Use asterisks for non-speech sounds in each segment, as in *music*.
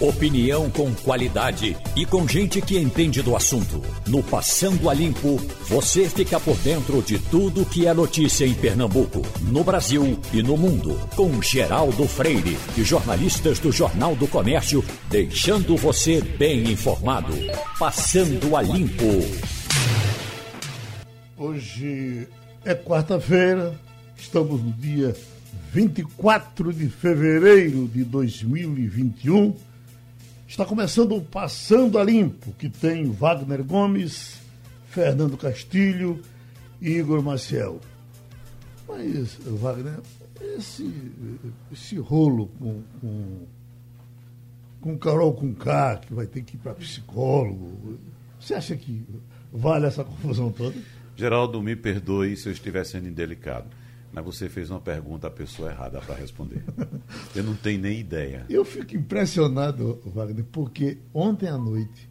Opinião com qualidade e com gente que entende do assunto. No Passando a Limpo, você fica por dentro de tudo que é notícia em Pernambuco, no Brasil e no mundo. Com Geraldo Freire e jornalistas do Jornal do Comércio, deixando você bem informado. Passando a Limpo. Hoje é quarta-feira, estamos no dia 24 de fevereiro de 2021. Está começando o Passando a Limpo, que tem Wagner Gomes, Fernando Castilho e Igor Maciel. Mas, Wagner, esse, esse rolo com, com, com Carol com K, que vai ter que ir para psicólogo, você acha que vale essa *laughs* confusão toda? Geraldo, me perdoe se eu estiver sendo indelicado mas você fez uma pergunta à pessoa errada para responder. Eu não tenho nem ideia. Eu fico impressionado, Wagner, porque ontem à noite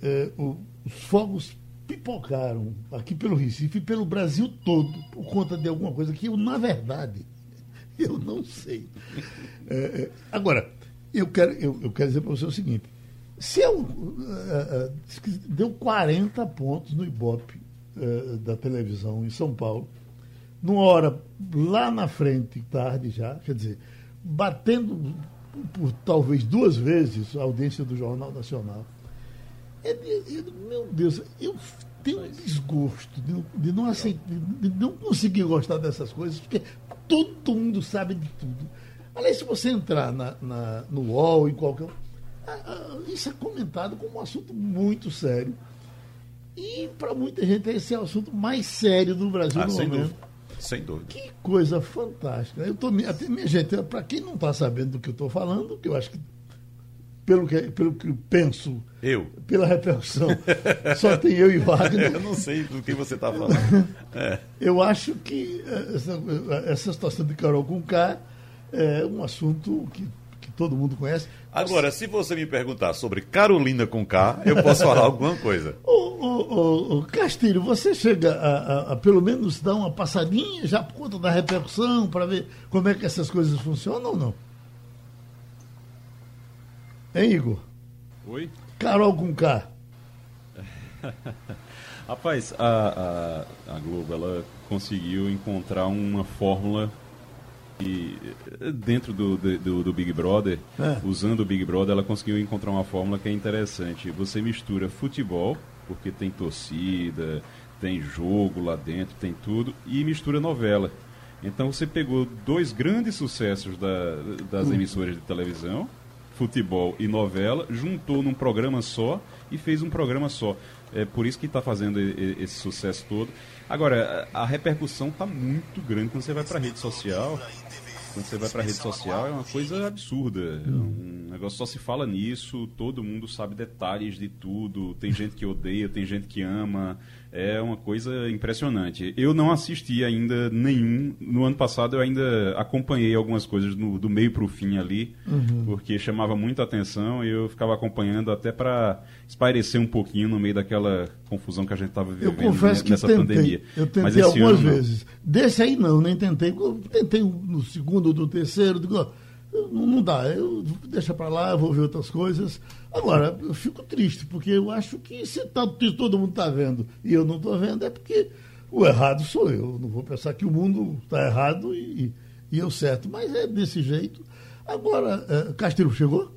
eh, o, os fogos pipocaram aqui pelo Recife e pelo Brasil todo por conta de alguma coisa que eu, na verdade, *laughs* eu não sei. Eh, agora, eu quero, eu, eu quero dizer para você o seguinte: se eu, deu 40 pontos no Ibope da televisão em São Paulo numa hora lá na frente, tarde já, quer dizer, batendo por talvez duas vezes a audiência do Jornal Nacional. É, é, meu Deus, eu tenho um desgosto de, de não aceitar, de não conseguir gostar dessas coisas, porque todo mundo sabe de tudo. Aliás, se você entrar na, na no UOL, em qualquer. Isso é comentado como um assunto muito sério. E para muita gente esse é o assunto mais sério do Brasil ah, no momento. Dúvida. Sem dúvida. Que coisa fantástica. Eu tô, até, minha gente, para quem não está sabendo do que eu estou falando, que eu acho que pelo que, pelo que penso, eu. pela repercussão, *laughs* só tem eu e Wagner. eu não sei do que você está falando. É. Eu acho que essa, essa situação de Carol com K é um assunto que todo mundo conhece. Agora, se você me perguntar sobre Carolina com K, eu posso falar alguma coisa. *laughs* Ô, ô, ô, Castilho, você chega a, a, a, pelo menos dar uma passadinha já por conta da repercussão, para ver como é que essas coisas funcionam ou não? Hein, Igor? Oi? Carol com K. *laughs* Rapaz, a, a, a Globo ela conseguiu encontrar uma fórmula e dentro do, do, do Big Brother, é. usando o Big Brother, ela conseguiu encontrar uma fórmula que é interessante. Você mistura futebol, porque tem torcida, tem jogo lá dentro, tem tudo, e mistura novela. Então você pegou dois grandes sucessos da, das hum. emissoras de televisão, futebol e novela, juntou num programa só e fez um programa só. É por isso que está fazendo esse sucesso todo. Agora, a repercussão está muito grande quando você vai para rede social. Quando você vai para rede social é uma coisa absurda. É negócio só se fala nisso, todo mundo sabe detalhes de tudo. Tem gente que odeia, tem gente que ama é uma coisa impressionante. Eu não assisti ainda nenhum. No ano passado eu ainda acompanhei algumas coisas no, do meio para o fim ali, uhum. porque chamava muita atenção e eu ficava acompanhando até para espairecer um pouquinho no meio daquela confusão que a gente estava vivendo eu confesso nessa que tentei, pandemia. Eu tentei Mas algumas ano, vezes. Desse aí não, nem tentei. Eu tentei no segundo ou no terceiro. Digo, não dá, eu deixa para lá, eu vou ver outras coisas. Agora, eu fico triste, porque eu acho que se tá, todo mundo está vendo e eu não estou vendo, é porque o errado sou eu. Não vou pensar que o mundo está errado e, e eu certo. Mas é desse jeito. Agora, é, Castilho chegou?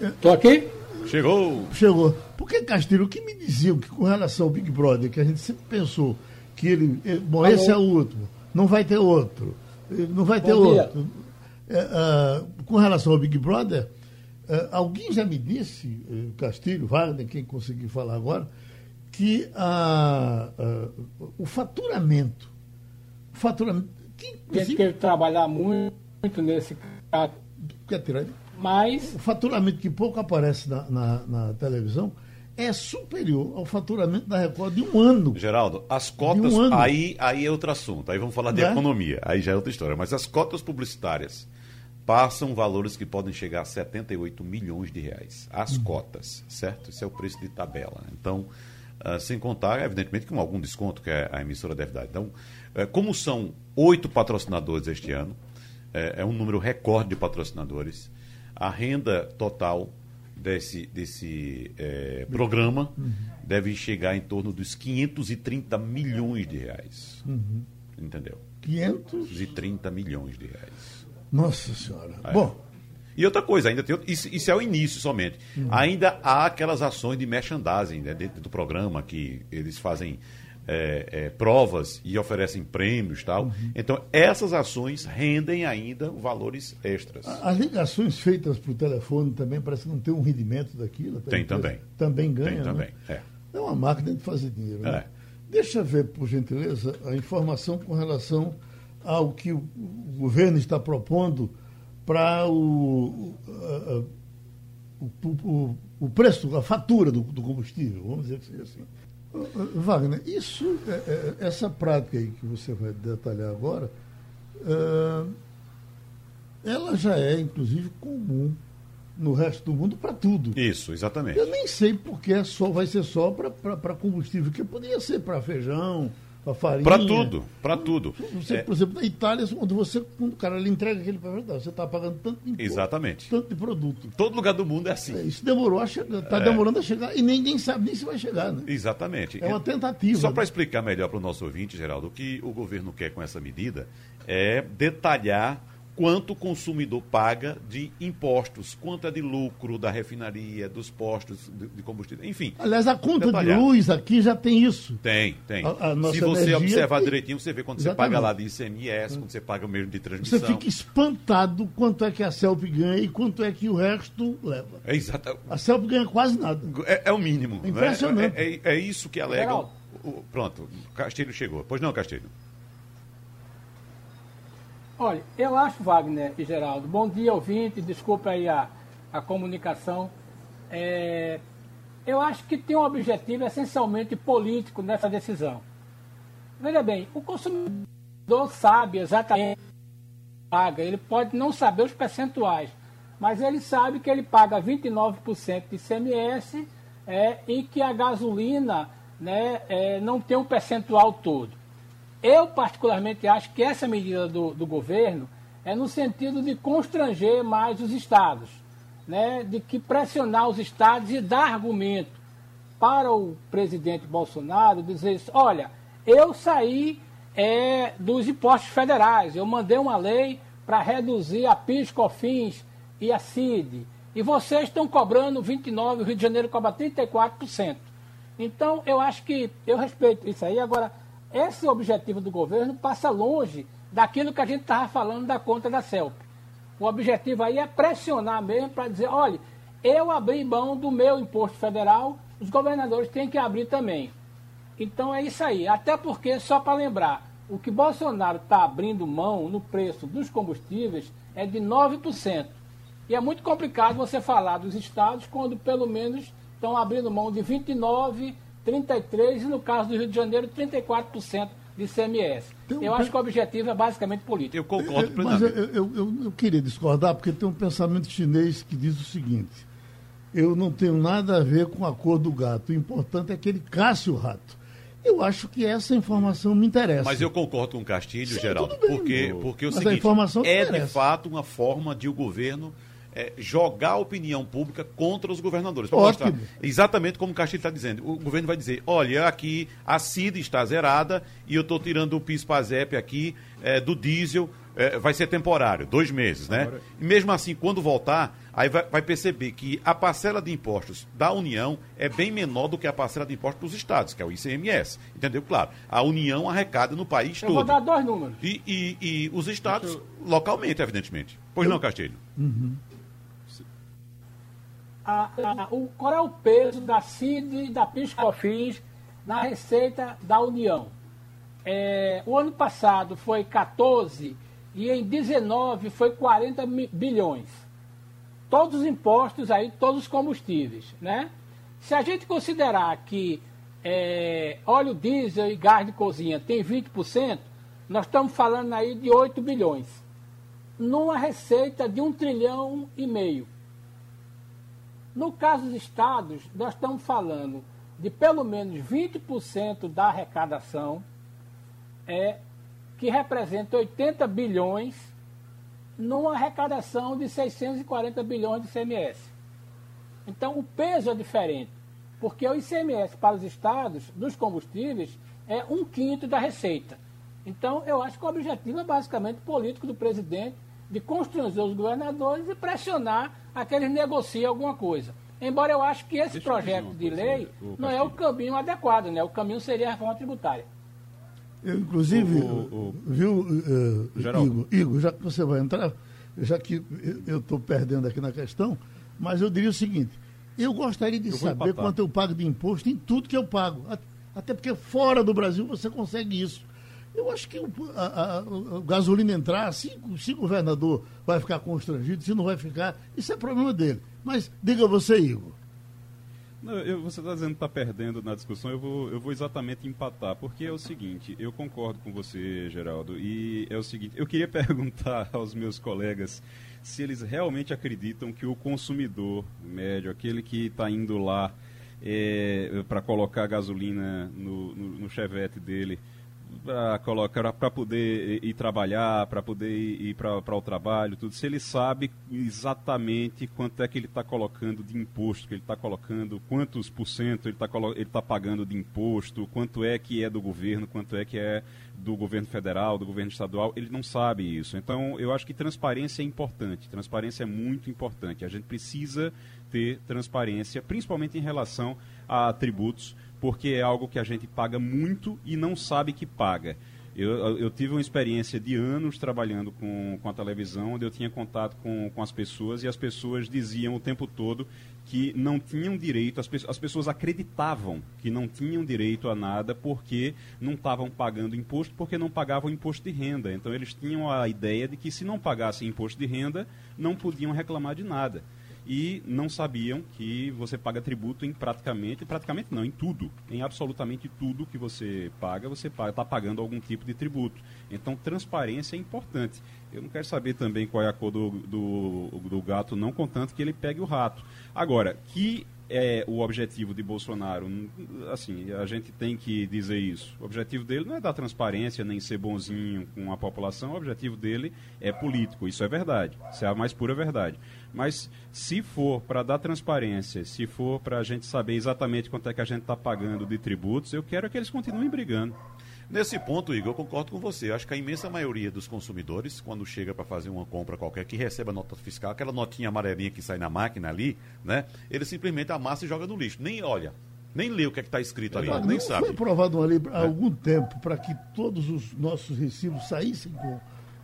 Estou aqui? Chegou. Chegou. Porque, Castilho, o que me diziam que com relação ao Big Brother, que a gente sempre pensou que ele. Bom, esse é o último, não vai ter outro não vai ter outro. É, uh, com relação ao Big Brother, uh, alguém já me disse, uh, Castilho, Wagner, quem conseguir falar agora, que o faturamento. O faturamento. Que, Tem que trabalhar muito, muito nesse caso. Quer tirar? Mas. O faturamento que pouco aparece na, na, na televisão é superior ao faturamento da Record de um ano. Geraldo, as cotas, um aí, aí é outro assunto. Aí vamos falar de é? economia, aí já é outra história. Mas as cotas publicitárias passam valores que podem chegar a 78 milhões de reais. As hum. cotas, certo? Esse é o preço de tabela. Então, uh, sem contar, evidentemente, com algum desconto que a emissora deve dar. Então, uh, como são oito patrocinadores este ano, é, é um número recorde de patrocinadores. A renda total desse, desse é, programa uhum. deve chegar em torno dos 530 milhões de reais. Uhum. Entendeu? 530 milhões de reais. Nossa Senhora. É. Bom. E outra coisa, ainda tem isso, isso é o início somente. Uhum. Ainda há aquelas ações de merchandising né, dentro do programa que eles fazem é, é, provas e oferecem prêmios tal. Uhum. Então, essas ações rendem ainda valores extras. As ligações feitas por telefone também parece não ter um rendimento daquilo. Tem também. Também ganha. Tem né? também, é. É uma máquina de fazer dinheiro. Né? É. Deixa eu ver, por gentileza, a informação com relação ao que o governo está propondo para o, o, o, o, preço, a fatura do, do combustível, vamos dizer que assim. Wagner, isso, é, é, essa prática aí que você vai detalhar agora, é, ela já é, inclusive, comum no resto do mundo para tudo. Isso, exatamente. Eu nem sei porque só, vai ser só para combustível, que poderia ser para feijão, para farinha. Para tudo, para tudo. Você, é. Por exemplo, na Itália, quando você, quando o cara lhe entrega aquele papel, você está pagando tanto de imposto, Exatamente. tanto de produto. Todo lugar do mundo é assim. É, isso demorou a chegar, está é. demorando a chegar e ninguém sabe nem se vai chegar, né? Exatamente. É uma tentativa. Só né? para explicar melhor para o nosso ouvinte, Geraldo, o que o governo quer com essa medida é detalhar quanto o consumidor paga de impostos, quanto é de lucro da refinaria, dos postos de, combustível, enfim. Aliás, a conta detalhar. de luz aqui já tem isso. Tem, tem. A, a Se você observar tem... direitinho, você vê quando Exatamente. você paga lá de ICMS, quando você paga o mesmo de transmissão. Você fica espantado quanto é que a CELP ganha e quanto é que o resto leva. É exato. A CELP ganha quase nada. É, é o mínimo. É impressionante. É, é, é, isso que alegam. Pronto, Castilho chegou. Pois não, Castilho? Olha, eu acho, Wagner e Geraldo, bom dia, ouvinte, desculpa aí a, a comunicação. É, eu acho que tem um objetivo essencialmente político nessa decisão. Veja bem, o consumidor sabe exatamente paga, ele pode não saber os percentuais, mas ele sabe que ele paga 29% de ICMS é, e que a gasolina né, é, não tem um percentual todo. Eu, particularmente, acho que essa medida do, do governo é no sentido de constranger mais os estados, né? de que pressionar os estados e dar argumento para o presidente Bolsonaro, dizer olha, eu saí é, dos impostos federais, eu mandei uma lei para reduzir a PIS, COFINS e a CID, e vocês estão cobrando 29%, o Rio de Janeiro cobra 34%. Então, eu acho que eu respeito isso aí. Agora, esse objetivo do governo passa longe daquilo que a gente estava falando da conta da CELP. O objetivo aí é pressionar mesmo para dizer, olha, eu abri mão do meu imposto federal, os governadores têm que abrir também. Então é isso aí. Até porque, só para lembrar, o que Bolsonaro está abrindo mão no preço dos combustíveis é de 9%. E é muito complicado você falar dos estados quando pelo menos estão abrindo mão de 29%, 33% e, no caso do Rio de Janeiro, 34% de CMS. Um... Eu acho que o objetivo é basicamente político. Eu concordo plenamente. Mas eu, eu, eu, queria discordar, porque tem um pensamento chinês que diz o seguinte: eu não tenho nada a ver com a cor do gato, o importante é que ele casse o rato. Eu acho que essa informação me interessa. Mas eu concordo com o Castilho, Sim, Geraldo, bem, porque, porque o Mas seguinte, é de fato uma forma de o governo é, jogar a opinião pública contra os governadores. Para mostrar exatamente como o Castilho está dizendo. O governo vai dizer: olha, aqui a CID está zerada e eu estou tirando o PIS-PASEP aqui é, do diesel. É, vai ser temporário, dois meses, né? Agora... E mesmo assim, quando voltar, aí vai, vai, perceber que a parcela de impostos da União é bem menor do que a parcela de impostos dos estados, que é o ICMS. Entendeu? Claro. A União arrecada no país eu todo. Eu vou dar dois números. E, e, e os estados, eu... localmente, evidentemente. Pois eu... não, Castilho? Uhum a, a, o, qual é o peso da CID e da PIS-COFINS na receita da União. É, o ano passado foi 14 e em 19 foi 40 bilhões. Todos os impostos aí, todos os combustíveis, né? Se a gente considerar que é, óleo diesel e gás de cozinha tem 20%, nós estamos falando aí de 8 bilhões. Numa receita de um trilhão e meio. No caso dos estados, nós estamos falando de pelo menos 20% da arrecadação, é, que representa 80 bilhões numa arrecadação de 640 bilhões de ICMS. Então, o peso é diferente, porque o ICMS para os estados dos combustíveis é um quinto da receita. Então, eu acho que o objetivo é basicamente político do presidente de constranger os governadores e pressionar a que eles negociem alguma coisa. Embora eu acho que esse Deixa projeto de lei não é o caminho adequado, né? O caminho seria a reforma tributária. Eu, inclusive, o, o, o, viu, uh, Igor, Igor, já que você vai entrar, já que eu estou perdendo aqui na questão, mas eu diria o seguinte: eu gostaria de eu saber quanto eu pago de imposto em tudo que eu pago. Até porque fora do Brasil você consegue isso. Eu acho que o, a, a, gasolina entrar, se, se o governador vai ficar constrangido, se não vai ficar, isso é problema dele. Mas diga você, Igor. Não, eu, você está dizendo que está perdendo na discussão, eu vou, eu vou exatamente empatar, porque é o seguinte, eu concordo com você, Geraldo, e é o seguinte, eu queria *laughs* perguntar aos meus colegas se eles realmente acreditam que o consumidor médio, aquele que está indo lá é, para colocar gasolina no, no, no chevette dele, para colocar para poder ir trabalhar, para poder ir para o trabalho, tudo. Se ele sabe exatamente quanto é que ele está colocando de imposto, que ele está colocando, quantos por cento ele está ele tá pagando de imposto, quanto é que é do governo, quanto é que é do governo federal, do governo estadual, ele não sabe isso. Então, eu acho que transparência é importante. Transparência é muito importante. A gente precisa ter transparência, principalmente em relação a tributos porque é algo que a gente paga muito e não sabe que paga. Eu, eu, tive uma experiência de anos trabalhando com, com a televisão, onde eu tinha contato com, com as pessoas e as pessoas diziam o tempo todo que não tinham direito, as, as pessoas acreditavam que não tinham direito a nada porque não estavam pagando imposto, porque não pagavam imposto de renda. Então eles tinham a ideia de que se não pagassem imposto de renda, não podiam reclamar de nada e não sabiam que você paga tributo em praticamente, praticamente não, em tudo, em absolutamente tudo que você paga, você está pagando algum tipo de tributo. Então, transparência é importante. Eu não quero saber também qual é a cor do, do, do gato, não contanto que ele pegue o rato. Agora, que é o objetivo de Bolsonaro, assim, a gente tem que dizer isso. O objetivo dele não é dar transparência, nem ser bonzinho com a população, o objetivo dele é político, isso é verdade, isso é a mais pura verdade. Mas se for para dar transparência, se for para a gente saber exatamente quanto é que a gente está pagando de tributos, eu quero que eles continuem brigando. Nesse ponto, Igor, eu concordo com você. Eu acho que a imensa maioria dos consumidores, quando chega para fazer uma compra qualquer, que recebe a nota fiscal, aquela notinha amarelinha que sai na máquina ali, né? Ele simplesmente amassa e joga no lixo. Nem olha, nem lê o que é está escrito ali, nem sabe. Foi aprovado uma lei há é. algum tempo para que todos os nossos recibos saíssem com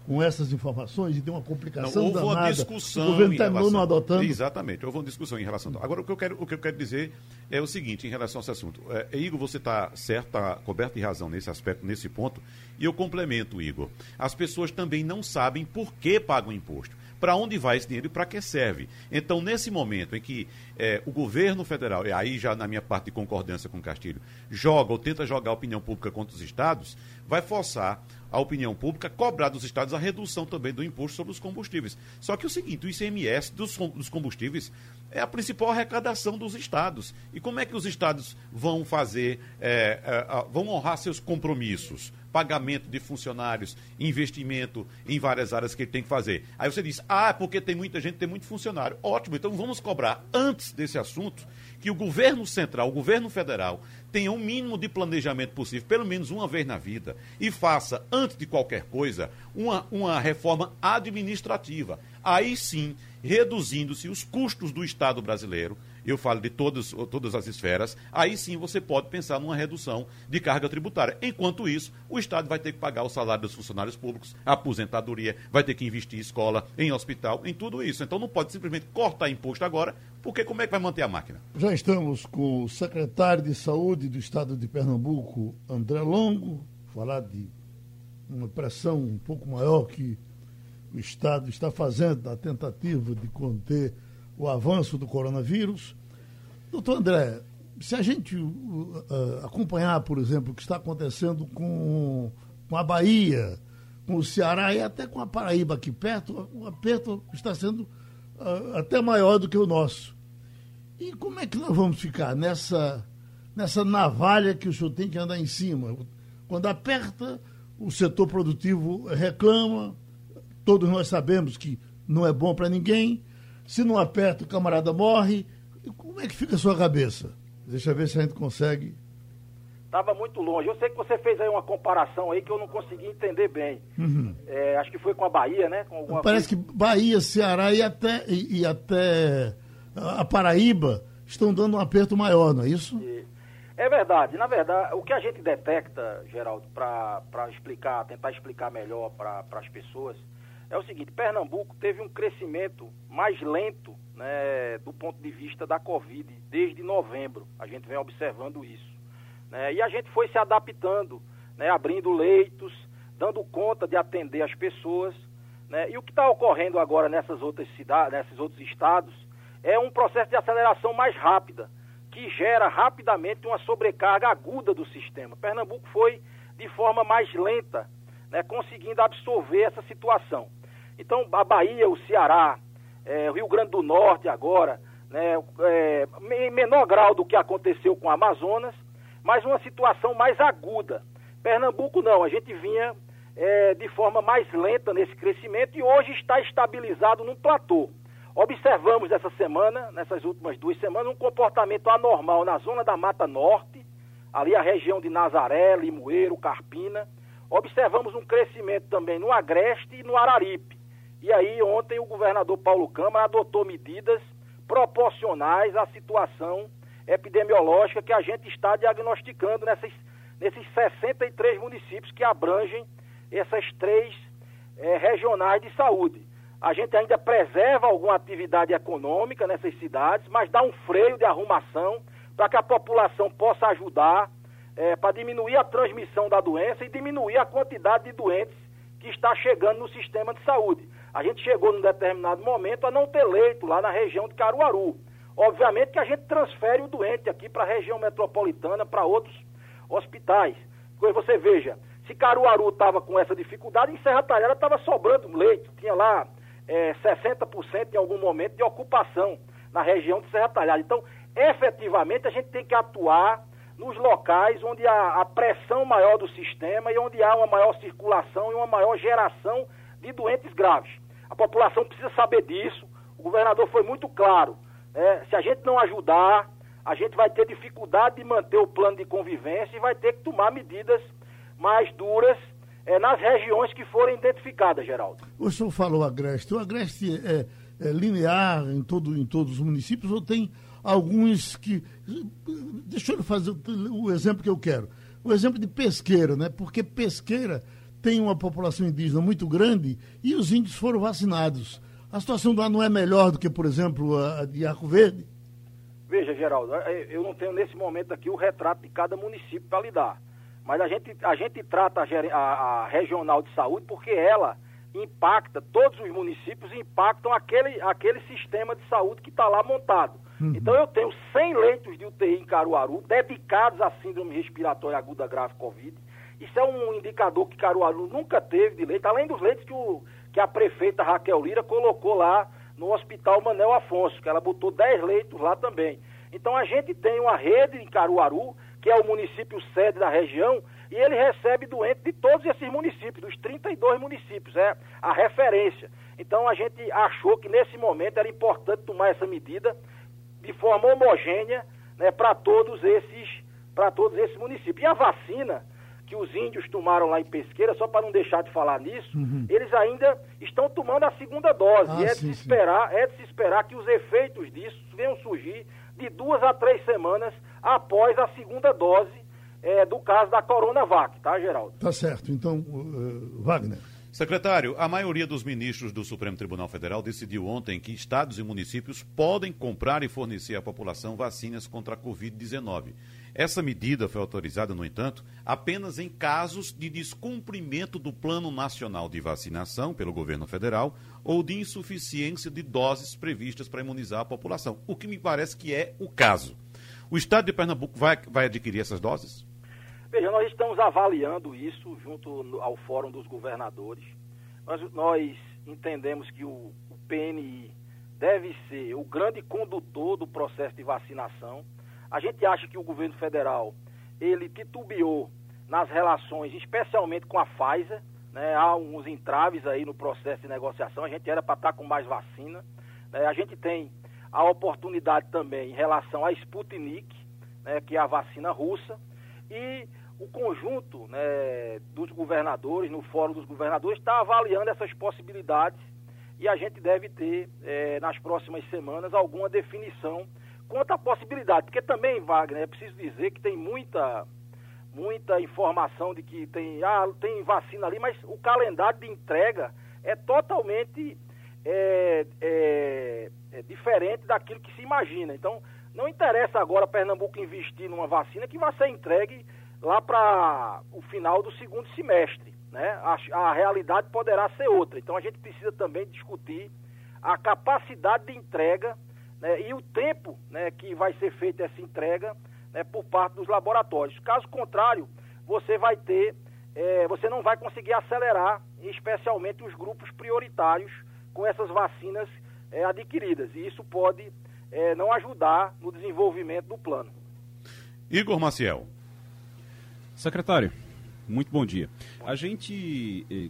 com essas informações e tem uma complicação não, houve danada. uma discussão o governo terminou relação, não adotando. Exatamente, houve uma discussão em relação. Agora, o que eu quero, o que eu quero dizer é o seguinte em relação a esse assunto. É, Igor, você está certo, está coberto de razão nesse aspecto, nesse ponto, e eu complemento, Igor. As pessoas também não sabem por que pagam imposto para onde vai esse dinheiro e para que serve. Então, nesse momento em que é, o governo federal, e aí já na minha parte de concordância com o Castilho, joga ou tenta jogar a opinião pública contra os estados, vai forçar a opinião pública cobrar dos estados a redução também do imposto sobre os combustíveis. Só que o seguinte, o ICMS dos, combustíveis é a principal arrecadação dos estados. E como é que os estados vão fazer, é, é, vão honrar seus compromissos? Pagamento de funcionários, investimento em várias áreas que ele tem que fazer. Aí você diz, ah, porque tem muita gente, tem muito funcionário. Ótimo, então vamos cobrar antes desse assunto que o governo central, o governo federal, tenha o um mínimo de planejamento possível, pelo menos uma vez na vida, e faça, antes de qualquer coisa, uma, uma reforma administrativa. Aí sim, reduzindo-se os custos do Estado brasileiro, eu falo de todas, todas as esferas, aí sim você pode pensar numa redução de carga tributária. Enquanto isso, o Estado vai ter que pagar o salário dos funcionários públicos, a aposentadoria, vai ter que investir em escola, em hospital, em tudo isso. Então não pode simplesmente cortar imposto agora, porque como é que vai manter a máquina? Já estamos com o secretário de Saúde do Estado de Pernambuco, André Longo, falar de uma pressão um pouco maior que o Estado está fazendo na tentativa de conter o avanço do coronavírus. Doutor André, se a gente uh, acompanhar, por exemplo, o que está acontecendo com, com a Bahia, com o Ceará e até com a Paraíba aqui perto, o aperto está sendo uh, até maior do que o nosso. E como é que nós vamos ficar nessa, nessa navalha que o senhor tem que andar em cima? Quando aperta, o setor produtivo reclama, todos nós sabemos que não é bom para ninguém. Se não aperta, o camarada morre. Como é que fica a sua cabeça? Deixa eu ver se a gente consegue. Estava muito longe. Eu sei que você fez aí uma comparação aí que eu não consegui entender bem. Uhum. É, acho que foi com a Bahia, né? Parece que Bahia, Ceará e até, e, e, até a Paraíba estão dando um aperto maior, não é isso? É verdade. Na verdade, o que a gente detecta, Geraldo, para explicar, tentar explicar melhor para as pessoas, é o seguinte: Pernambuco teve um crescimento mais lento né, do ponto de vista da Covid desde novembro. A gente vem observando isso. Né? E a gente foi se adaptando, né? abrindo leitos, dando conta de atender as pessoas. Né? E o que está ocorrendo agora nessas outras cidades, nesses outros estados, é um processo de aceleração mais rápida, que gera rapidamente uma sobrecarga aguda do sistema. Pernambuco foi de forma mais lenta, né, conseguindo absorver essa situação. Então, a Bahia, o Ceará, é, o Rio Grande do Norte agora, né, é, em menor grau do que aconteceu com o Amazonas, mas uma situação mais aguda. Pernambuco não, a gente vinha é, de forma mais lenta nesse crescimento e hoje está estabilizado num platô. Observamos essa semana, nessas últimas duas semanas, um comportamento anormal na zona da Mata Norte, ali a região de Nazaré, Limoeiro, Carpina. Observamos um crescimento também no Agreste e no Araripe. E aí, ontem, o governador Paulo Câmara adotou medidas proporcionais à situação epidemiológica que a gente está diagnosticando nessas, nesses 63 municípios que abrangem essas três é, regionais de saúde. A gente ainda preserva alguma atividade econômica nessas cidades, mas dá um freio de arrumação para que a população possa ajudar é, para diminuir a transmissão da doença e diminuir a quantidade de doentes que está chegando no sistema de saúde. A gente chegou num determinado momento a não ter leito lá na região de Caruaru. Obviamente que a gente transfere o doente aqui para a região metropolitana, para outros hospitais. Porque você veja, se Caruaru estava com essa dificuldade, em Serra Talhada estava sobrando leito. Tinha lá é, 60% em algum momento de ocupação na região de Serra Talhada. Então, efetivamente, a gente tem que atuar nos locais onde há a pressão maior do sistema e onde há uma maior circulação e uma maior geração de doentes graves. A população precisa saber disso. O governador foi muito claro. Né? Se a gente não ajudar, a gente vai ter dificuldade de manter o plano de convivência e vai ter que tomar medidas mais duras é, nas regiões que forem identificadas, Geraldo. O senhor falou Agreste. O Agreste é, é linear em, todo, em todos os municípios ou tem alguns que. Deixa eu fazer o exemplo que eu quero. O exemplo de pesqueira, né? Porque pesqueira tem uma população indígena muito grande e os índios foram vacinados. A situação lá não é melhor do que, por exemplo, a de Arco Verde? Veja, Geraldo, eu não tenho nesse momento aqui o retrato de cada município para lhe dar. Mas a gente, a gente trata a, a, a regional de saúde porque ela impacta, todos os municípios impactam aquele, aquele sistema de saúde que está lá montado. Uhum. Então eu tenho 100 leitos de UTI em Caruaru dedicados à síndrome respiratória aguda grave Covid. Isso é um indicador que Caruaru nunca teve de leito, além dos leitos que, o, que a prefeita Raquel Lira colocou lá no Hospital Manel Afonso, que ela botou 10 leitos lá também. Então a gente tem uma rede em Caruaru, que é o município sede da região, e ele recebe doentes de todos esses municípios, dos 32 municípios, é a referência. Então a gente achou que nesse momento era importante tomar essa medida de forma homogênea né, para todos esses para todos esses municípios. E a vacina que os índios tomaram lá em Pesqueira, só para não deixar de falar nisso, uhum. eles ainda estão tomando a segunda dose. Ah, e é sim, de, se esperar, é de se esperar que os efeitos disso venham surgir de duas a três semanas após a segunda dose é, do caso da Coronavac, tá, Geraldo? Tá certo. Então, uh, Wagner. Secretário, a maioria dos ministros do Supremo Tribunal Federal decidiu ontem que estados e municípios podem comprar e fornecer à população vacinas contra a Covid-19. Essa medida foi autorizada, no entanto, apenas em casos de descumprimento do Plano Nacional de Vacinação pelo governo federal ou de insuficiência de doses previstas para imunizar a população, o que me parece que é o caso. O estado de Pernambuco vai, vai adquirir essas doses? Veja, nós estamos avaliando isso junto ao Fórum dos Governadores. Nós, nós entendemos que o, o PNI deve ser o grande condutor do processo de vacinação. A gente acha que o governo federal ele titubeou nas relações, especialmente com a Pfizer, né, há uns entraves aí no processo de negociação, a gente era para estar tá com mais vacina. Né, a gente tem a oportunidade também em relação à Sputnik, né, que é a vacina russa, e o conjunto né, dos governadores, no Fórum dos Governadores, está avaliando essas possibilidades. E a gente deve ter, é, nas próximas semanas, alguma definição quanto à possibilidade. Porque também, Wagner, é preciso dizer que tem muita, muita informação de que tem, ah, tem vacina ali, mas o calendário de entrega é totalmente é, é, é diferente daquilo que se imagina. Então, não interessa agora Pernambuco investir numa vacina que vai ser entregue lá para o final do segundo semestre. Né? A, a, realidade poderá ser outra. Então a gente precisa também discutir a capacidade de entrega né, e o tempo né, que vai ser feita essa entrega né, por parte dos laboratórios. Caso contrário, você vai ter, é, você não vai conseguir acelerar, especialmente os grupos prioritários com essas vacinas é, adquiridas. E isso pode é, não ajudar no desenvolvimento do plano. Igor Maciel. Secretário, muito bom dia. A gente eh,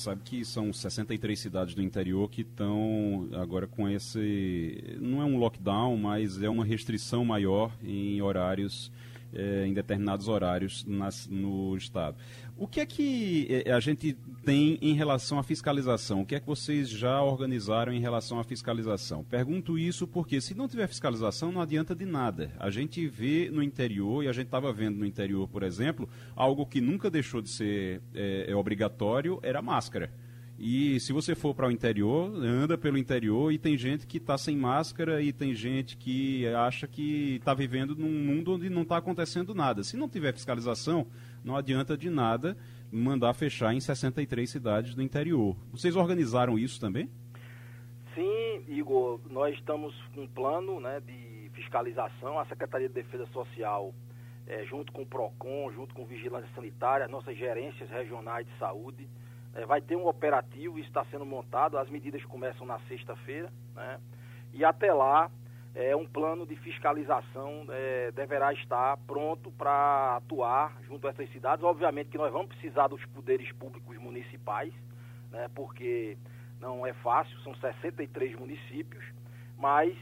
sabe que são 63 cidades do interior que estão agora com esse. Não é um lockdown, mas é uma restrição maior em horários é, em determinados horários nas, no Estado. O que é que é, a gente tem em relação à fiscalização? O que é que vocês já organizaram em relação à fiscalização? Pergunto isso porque se não tiver fiscalização não adianta de nada. A gente vê no interior, e a gente estava vendo no interior, por exemplo, algo que nunca deixou de ser é, obrigatório, era máscara. E se você for para o interior, anda pelo interior e tem gente que está sem máscara e tem gente que acha que está vivendo num mundo onde não está acontecendo nada. Se não tiver fiscalização, não adianta de nada mandar fechar em 63 cidades do interior. Vocês organizaram isso também? Sim, Igor, nós estamos com um plano né, de fiscalização. A Secretaria de Defesa Social, é, junto com o PROCON, junto com Vigilância Sanitária, nossas gerências regionais de saúde, é, vai ter um operativo, isso está sendo montado, as medidas começam na sexta-feira, né? E até lá, é, um plano de fiscalização é, deverá estar pronto para atuar junto a essas cidades. Obviamente que nós vamos precisar dos poderes públicos municipais, né? Porque não é fácil, são 63 municípios, mas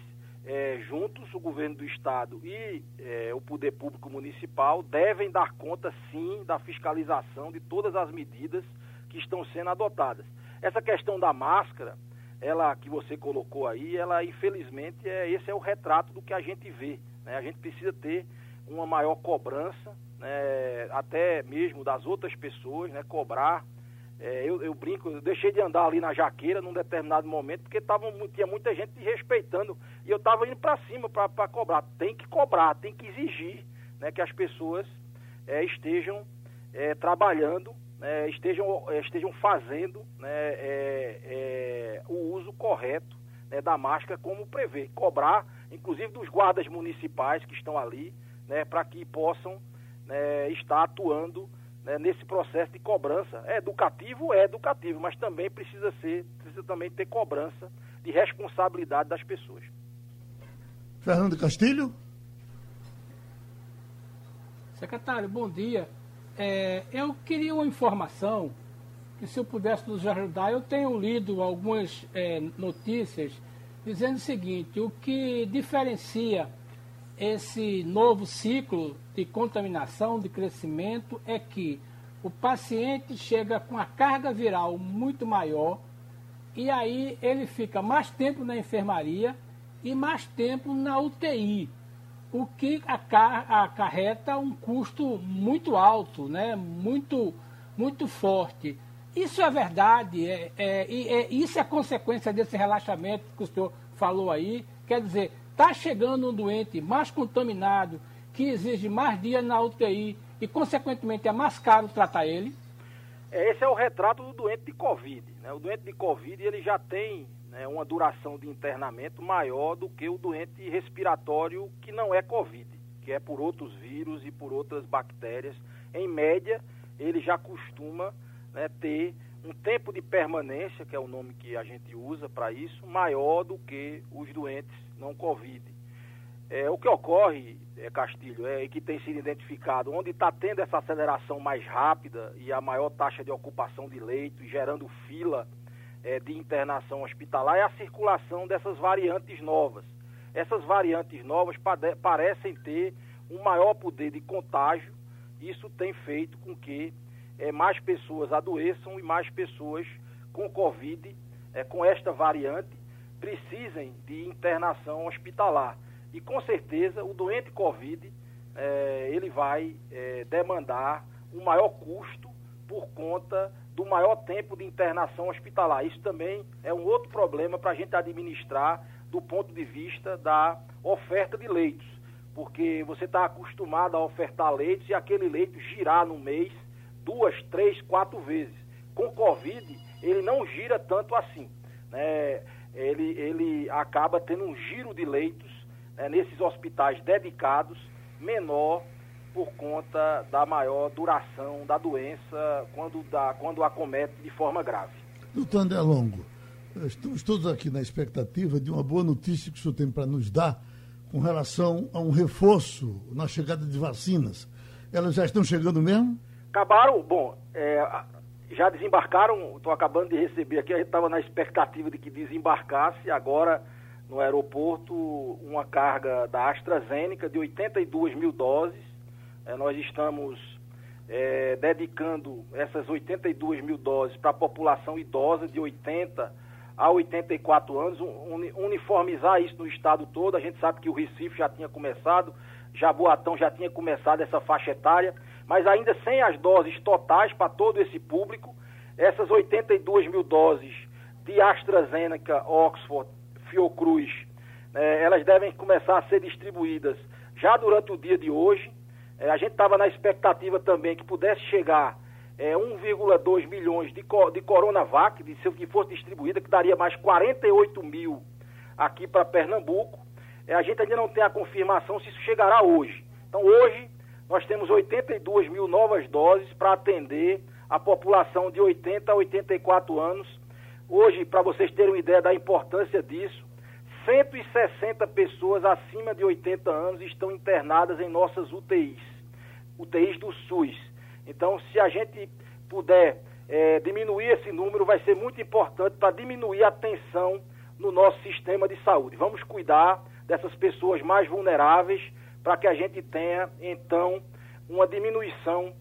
é, juntos o governo do estado e é, o poder público municipal devem dar conta sim da fiscalização de todas as medidas que estão sendo adotadas. Essa questão da máscara, ela que você colocou aí, ela infelizmente é esse é o retrato do que a gente vê. Né? A gente precisa ter uma maior cobrança, né? até mesmo das outras pessoas, né? cobrar. É, eu, eu, brinco, eu deixei de andar ali na jaqueira num determinado momento porque tava, tinha muita gente respeitando e eu estava indo para cima para cobrar. Tem que cobrar, tem que exigir né, que as pessoas é, estejam é, trabalhando né, estejam, eh, estejam fazendo né, é, é, o uso correto né, da máscara como prevê. Cobrar, inclusive, dos guardas municipais que estão ali, né, para que possam né, estar atuando né, nesse processo de cobrança. É educativo, é educativo, mas também precisa ser, precisa também ter cobrança de responsabilidade das pessoas. Fernando Castilho? Secretário, bom dia. É, eu queria uma informação que se eu pudesse nos ajudar, eu tenho lido algumas é, notícias dizendo o seguinte, o que diferencia esse novo ciclo de contaminação, de crescimento, é que o paciente chega com a carga viral muito maior e aí ele fica mais tempo na enfermaria e mais tempo na UTI o que acarreta um custo muito alto, né? muito, muito forte. Isso é verdade, é, é, é, isso é consequência desse relaxamento que o senhor falou aí. Quer dizer, está chegando um doente mais contaminado, que exige mais dias na UTI e, consequentemente, é mais caro tratar ele? Esse é o retrato do doente de Covid. Né? O doente de Covid ele já tem né, uma duração de internamento maior do que o doente respiratório que não é Covid, que é por outros vírus e por outras bactérias. Em média, ele já costuma né, ter um tempo de permanência, que é o nome que a gente usa para isso, maior do que os doentes não Covid. É, o que ocorre, é, Castilho, é que tem sido identificado, onde está tendo essa aceleração mais rápida e a maior taxa de ocupação de leitos, gerando fila é, de internação hospitalar, é a circulação dessas variantes novas. Essas variantes novas parecem ter um maior poder de contágio, isso tem feito com que é, mais pessoas adoeçam e mais pessoas com Covid, é, com esta variante, precisem de internação hospitalar. E com certeza o doente Covid é, ele vai é, demandar um maior custo por conta do maior tempo de internação hospitalar. Isso também é um outro problema para a gente administrar do ponto de vista da oferta de leitos, porque você está acostumado a ofertar leitos e aquele leito girar no mês duas, três, quatro vezes. Com Covid, ele não gira tanto assim. Né? Ele, ele acaba tendo um giro de leitos né, nesses hospitais dedicados menor por conta da maior duração da doença quando, dá, quando acomete de forma grave. Doutor André Longo, estamos todos aqui na expectativa de uma boa notícia que o senhor tem para nos dar com relação a um reforço na chegada de vacinas. Elas já estão chegando mesmo? Acabaram, bom, é, já desembarcaram, estou acabando de receber aqui, a gente estava na expectativa de que desembarcasse, agora no aeroporto uma carga da AstraZeneca de 82 mil doses. É, nós estamos é, dedicando essas 82 mil doses para a população idosa de 80 a 84 anos, un, uniformizar isso no estado todo. A gente sabe que o Recife já tinha começado, Jaboatão já tinha começado essa faixa etária, mas ainda sem as doses totais para todo esse público. Essas 82 mil doses de AstraZeneca, Oxford Fiocruz, é, elas devem começar a ser distribuídas já durante o dia de hoje. É, a gente estava na expectativa também que pudesse chegar é, 1,2 milhões de, de Coronavac, de, que fosse distribuída, que daria mais 48 mil aqui para Pernambuco. É, a gente ainda não tem a confirmação se isso chegará hoje. Então, hoje, nós temos 82 mil novas doses para atender a população de 80 a 84 anos Hoje, para vocês terem uma ideia da importância disso, 160 pessoas acima de 80 anos estão internadas em nossas UTIs, UTIs do SUS. Então, se a gente puder é, diminuir esse número, vai ser muito importante para diminuir a tensão no nosso sistema de saúde. Vamos cuidar dessas pessoas mais vulneráveis para que a gente tenha, então, uma diminuição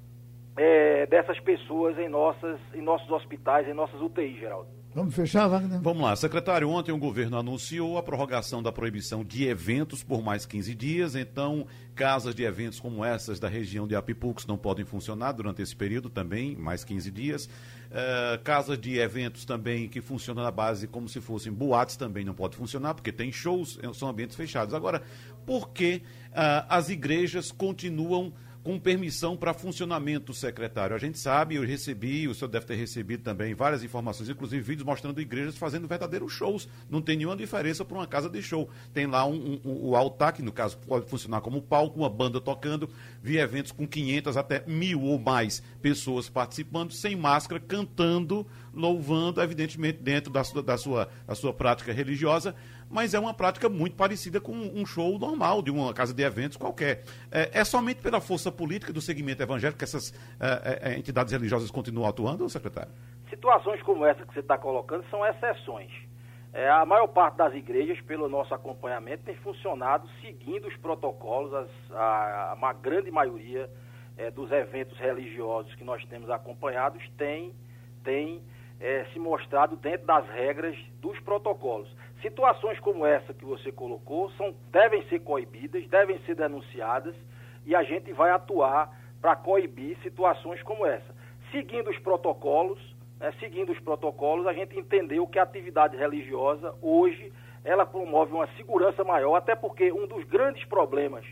é, dessas pessoas em, nossas, em nossos hospitais, em nossas UTIs, Geraldo. Vamos fechar, Wagner? Vamos lá. Secretário, ontem o governo anunciou a prorrogação da proibição de eventos por mais 15 dias. Então, casas de eventos como essas da região de Apipucos não podem funcionar durante esse período também, mais 15 dias. Uh, casas de eventos também que funcionam na base como se fossem boates também não pode funcionar, porque tem shows, são ambientes fechados. Agora, por que uh, as igrejas continuam com permissão para funcionamento, secretário. A gente sabe, eu recebi, o senhor deve ter recebido também várias informações, inclusive vídeos mostrando igrejas fazendo verdadeiros shows. Não tem nenhuma diferença para uma casa de show. Tem lá um, um, o altar, que no caso pode funcionar como palco, uma banda tocando. Vi eventos com 500 até mil ou mais pessoas participando, sem máscara, cantando, louvando, evidentemente dentro da sua, da sua, da sua prática religiosa mas é uma prática muito parecida com um show normal de uma casa de eventos qualquer. É, é somente pela força política do segmento evangélico que essas é, é, é entidades religiosas continuam atuando, secretário? Situações como essa que você está colocando são exceções. É, a maior parte das igrejas, pelo nosso acompanhamento, tem funcionado seguindo os protocolos, as, a, a, grande maioria é, dos eventos religiosos que nós temos acompanhados tem, tem se mostrado dentro das regras dos protocolos. Situações como essa que você colocou são, devem ser coibidas, devem ser denunciadas e a gente vai atuar para coibir situações como essa. Seguindo os protocolos, né, seguindo os protocolos, a gente entendeu que a atividade religiosa hoje ela promove uma segurança maior, até porque um dos grandes problemas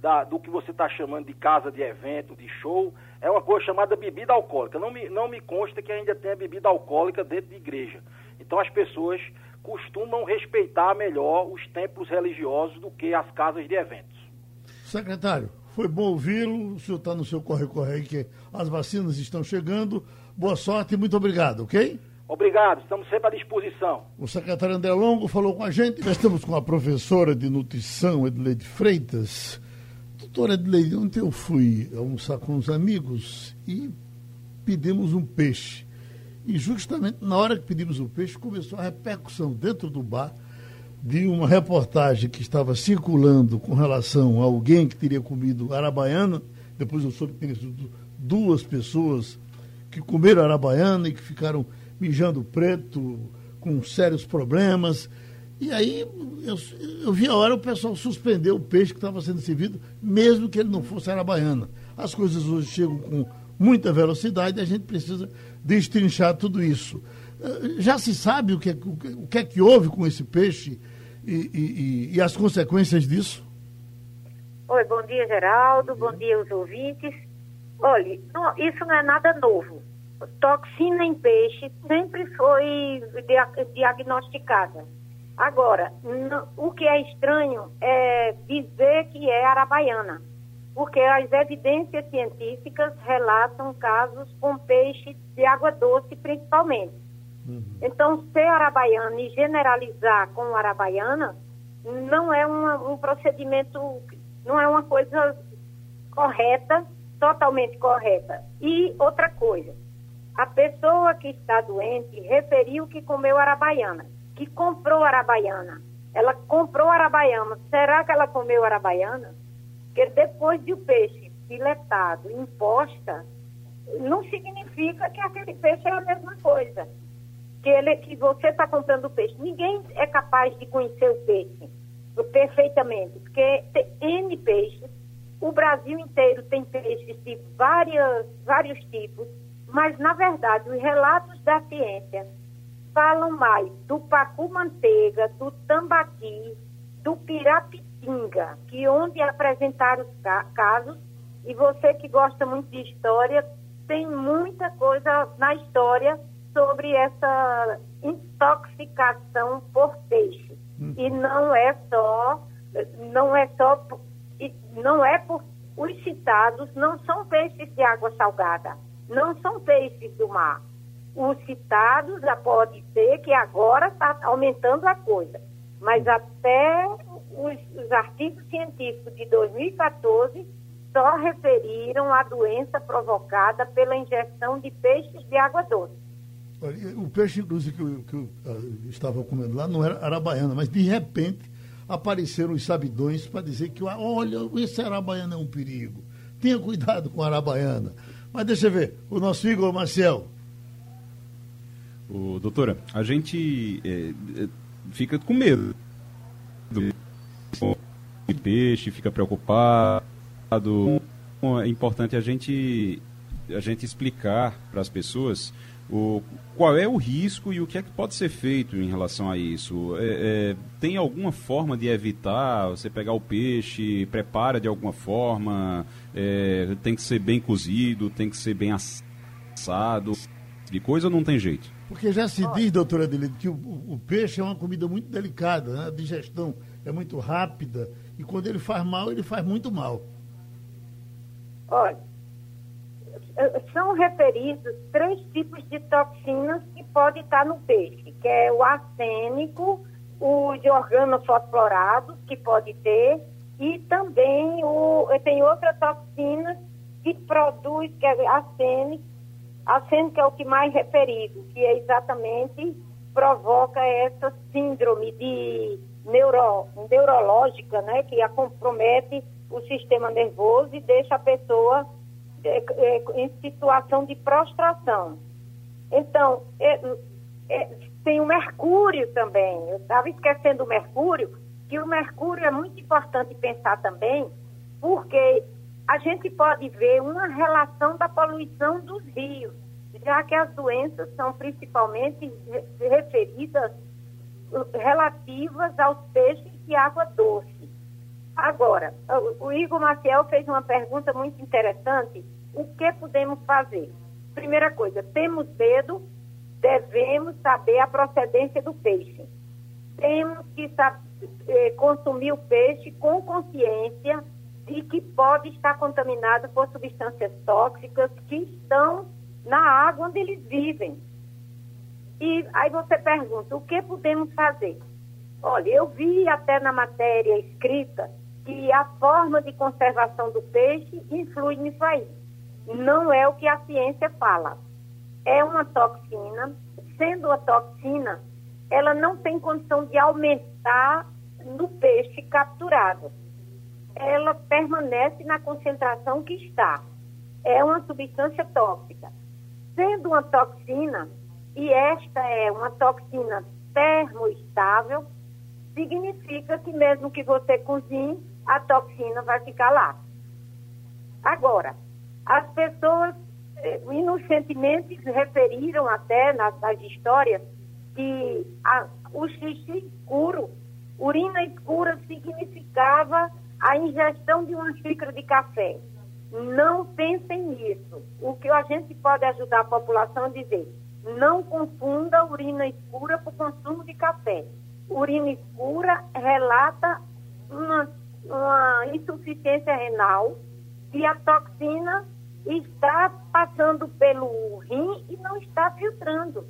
da, do que você está chamando de casa de evento, de show, é uma coisa chamada bebida alcoólica. Não me, não me consta que ainda tenha bebida alcoólica dentro de igreja. Então as pessoas costumam respeitar melhor os templos religiosos do que as casas de eventos. Secretário, foi bom ouvi-lo. O senhor está no seu corre-corre aí, que as vacinas estão chegando. Boa sorte e muito obrigado, ok? Obrigado, estamos sempre à disposição. O secretário André Longo falou com a gente. Nós estamos com a professora de nutrição, Edileide Freitas. Doutora Edileide, ontem eu fui almoçar com uns amigos e pedimos um peixe. E justamente na hora que pedimos o peixe, começou a repercussão dentro do bar de uma reportagem que estava circulando com relação a alguém que teria comido arabaiana. Depois eu soube que teria sido duas pessoas que comeram arabaiana e que ficaram mijando preto, com sérios problemas. E aí eu, eu vi a hora o pessoal suspender o peixe que estava sendo servido, mesmo que ele não fosse arabaiana. As coisas hoje chegam com muita velocidade e a gente precisa destrinchar tudo isso. Eh, já se sabe o que, o que, o que é que houve com esse peixe e, e, e, as consequências disso? Oi, bom dia, Geraldo. Bom dia aos ouvintes. Olha, não, isso não é nada novo toxina em peixe sempre foi diagnosticada. Agora, o que é estranho é dizer que é arabaiana, porque as evidências científicas relatam casos com peixe de água doce, principalmente. Uhum. Então, ser arabaiana e generalizar com arabaiana não é uma, um procedimento, não é uma coisa correta, totalmente correta. E outra coisa, a pessoa que está doente referiu que comeu arabaiana, que comprou arabaiana. Ela comprou arabaiana. Será que ela comeu arabaiana? Porque depois de o peixe filetado, imposta, não significa que aquele peixe é a mesma coisa. Que, ele, que você está comprando o peixe. Ninguém é capaz de conhecer o peixe perfeitamente, porque tem N peixes. O Brasil inteiro tem peixes de várias, vários tipos mas, na verdade, os relatos da ciência falam mais do pacu-manteiga, do tambaqui, do que onde apresentaram os casos, e você que gosta muito de história, tem muita coisa na história sobre essa intoxicação por peixe. Hum. E não é só, não é só, não é por os citados não são peixes de água salgada não são peixes do mar. Os citados já pode ser que agora está aumentando a coisa, mas até os, os artigos científicos de 2014 só referiram a doença provocada pela ingestão de peixes de água doce. O peixe, inclusive, que eu, que eu uh, estava comendo lá não era arabaiana, mas de repente apareceram os sabidões para dizer que, olha, esse arabaiana é um perigo. Tenha cuidado com a arabaiana. Mas deixa eu ver, o nosso Igor Marcel. O, doutora, a gente é fica com medo de peixe, fica preocupado. É importante a gente, a gente explicar para as pessoas o, qual é o risco e o que é que pode ser feito em relação a isso? É, é, tem alguma forma de evitar você pegar o peixe, prepara de alguma forma, é, tem que ser bem cozido, tem que ser bem assado, de coisa ou não tem jeito? Porque já se diz, doutora Adelide, que o, o, peixe é uma comida muito delicada, né? a digestão é muito rápida e quando ele faz mal, ele faz muito mal. Olha, eh, são referidos três tipos de toxinas que podem estar no peixe, que é o arsênico, o de organofosforados, que pode ter, e também o, tem outra toxina que produz, que é arsênico, arsênico é o que mais referido, que é exatamente provoca essa síndrome de neuro, neurológica, né, que a compromete o sistema nervoso e deixa a pessoa é, é, em situação de prostração. Então, é, é, tem o mercúrio também. Eu estava esquecendo o mercúrio, que o mercúrio é muito importante pensar também, porque a gente pode ver uma relação da poluição dos rios, já que as doenças são principalmente referidas relativas aos peixes de água doce. Agora, o Igor Maciel fez uma pergunta muito interessante. O que podemos fazer? Primeira coisa, temos medo, devemos saber a procedência do peixe. Temos que saber, eh, consumir o peixe com consciência de que pode estar contaminado por substâncias tóxicas que estão na água onde eles vivem. E aí você pergunta, o que podemos fazer? Olha, eu vi até na matéria escrita que a forma de conservação do peixe influi nisso aí. Não é o que a ciência fala. É uma toxina, sendo a toxina, ela não tem condição de aumentar no peixe capturado. Ela permanece na concentração que está. É uma substância tóxica. Sendo uma toxina, e esta é uma toxina termoestável, significa que mesmo que você cozinhe, a toxina vai ficar lá. Agora, as pessoas eh, inocentemente referiram até nas, nas histórias que a, o xixi escuro, urina escura, significava a ingestão de uma xícara de café. Não pensem nisso. O que a gente pode ajudar a população a dizer, não confunda urina escura por consumo de café. Urina escura relata uma, uma insuficiência renal e a toxina está passando pelo rim e não está filtrando.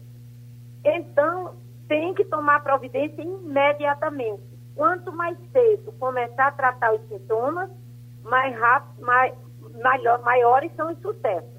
Então, tem que tomar providência imediatamente. Quanto mais cedo começar a tratar os sintomas, mais rápido, mais, maior, maiores são os sucessos.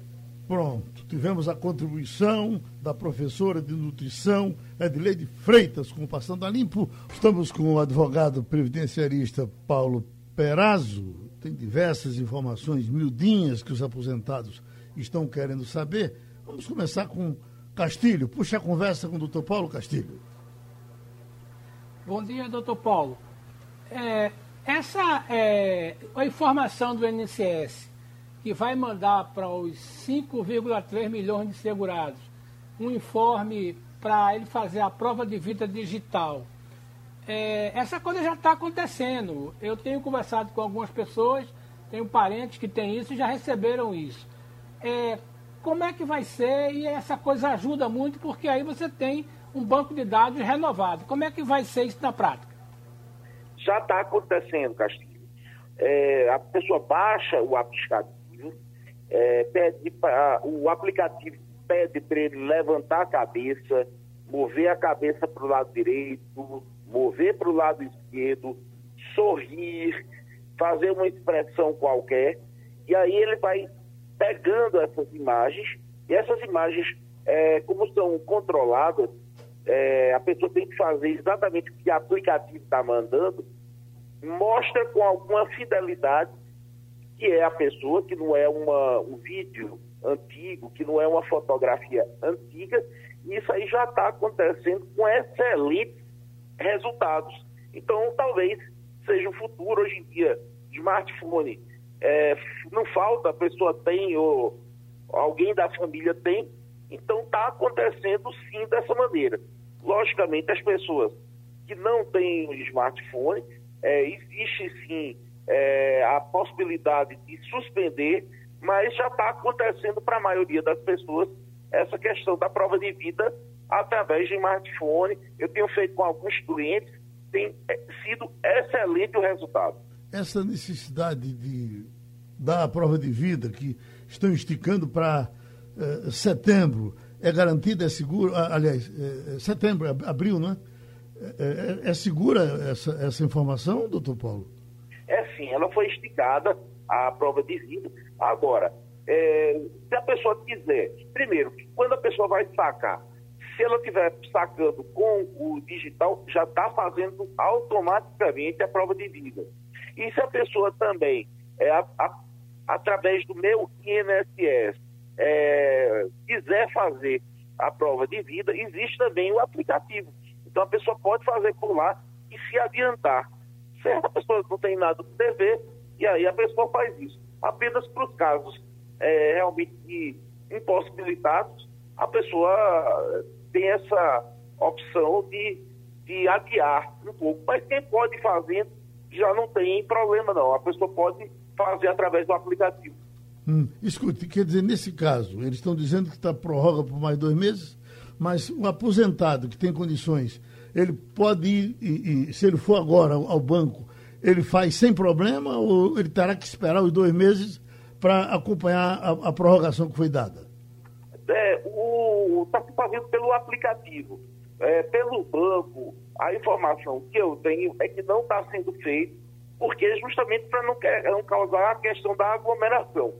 Pronto, tivemos a contribuição da professora de nutrição Edileide Freitas com o Passando a Limpo. Estamos com o advogado previdenciarista Paulo Perazzo. Tem diversas informações miudinhas que os aposentados estão querendo saber. Vamos começar com Castilho. Puxa a conversa com o doutor Paulo Castilho. Bom dia, doutor Paulo. É, essa é, a informação do INSS que vai mandar para os 5,3 milhões de segurados um informe para ele fazer a prova de vida digital. É, essa coisa já está acontecendo. Eu tenho conversado com algumas pessoas, tenho parentes que têm isso e já receberam isso. É, como é que vai ser? E essa coisa ajuda muito porque aí você tem um banco de dados renovado. Como é que vai ser isso na prática? Já está acontecendo, Castilho. É, a pessoa baixa o aplicativo, é, pede pra, o aplicativo pede para ele levantar a cabeça, mover a cabeça para o lado direito, mover para o lado esquerdo, sorrir, fazer uma expressão qualquer, e aí ele vai pegando essas imagens, e essas imagens, é, como são controladas, é, a pessoa tem que fazer exatamente o que o aplicativo está mandando, mostra com alguma fidelidade que é a pessoa, que não é uma, um vídeo antigo, que não é uma fotografia antiga, e isso aí já está acontecendo com excelentes resultados. Então, talvez seja o futuro hoje em dia. Smartphone, é, não falta, a pessoa tem, ou alguém da família tem, então está acontecendo sim dessa maneira. Logicamente, as pessoas que não têm um smartphone, é, existe sim é, a possibilidade de suspender, mas já está acontecendo para a maioria das pessoas essa questão da prova de vida através de smartphone. Eu tenho feito com alguns clientes, tem é, sido excelente o resultado. Essa necessidade de dar a prova de vida que estão esticando para eh, setembro, é garantida, é segura, aliás, é, setembro, abril, não é? É, é segura essa, essa informação, doutor Paulo? É sim, ela foi esticada, a prova de vida. Agora, é, se a pessoa quiser, primeiro, quando a pessoa vai sacar, se ela estiver sacando com o digital, já está fazendo automaticamente a prova de vida. E se a pessoa também, é, a, a, através do meu INSS, é, quiser fazer a prova de vida, existe também o aplicativo. Então a pessoa pode fazer por lá e se adiantar. Se a pessoa não tem nada do TV, e aí a pessoa faz isso. Apenas para os casos é, realmente impossibilitados, a pessoa tem essa opção de, de adiar um pouco. Mas quem pode fazer já não tem problema não. A pessoa pode fazer através do aplicativo. Hum, escute, quer dizer, nesse caso, eles estão dizendo que está prorroga por mais dois meses, mas o aposentado que tem condições, ele pode ir, e, e, se ele for agora ao, banco, ele faz sem problema ou ele terá que esperar os dois meses para acompanhar a, a, prorrogação que foi dada? É, está se fazendo pelo aplicativo. É, pelo banco, a informação que eu tenho é que não está sendo feito, porque justamente para não, não causar a questão da aglomeração.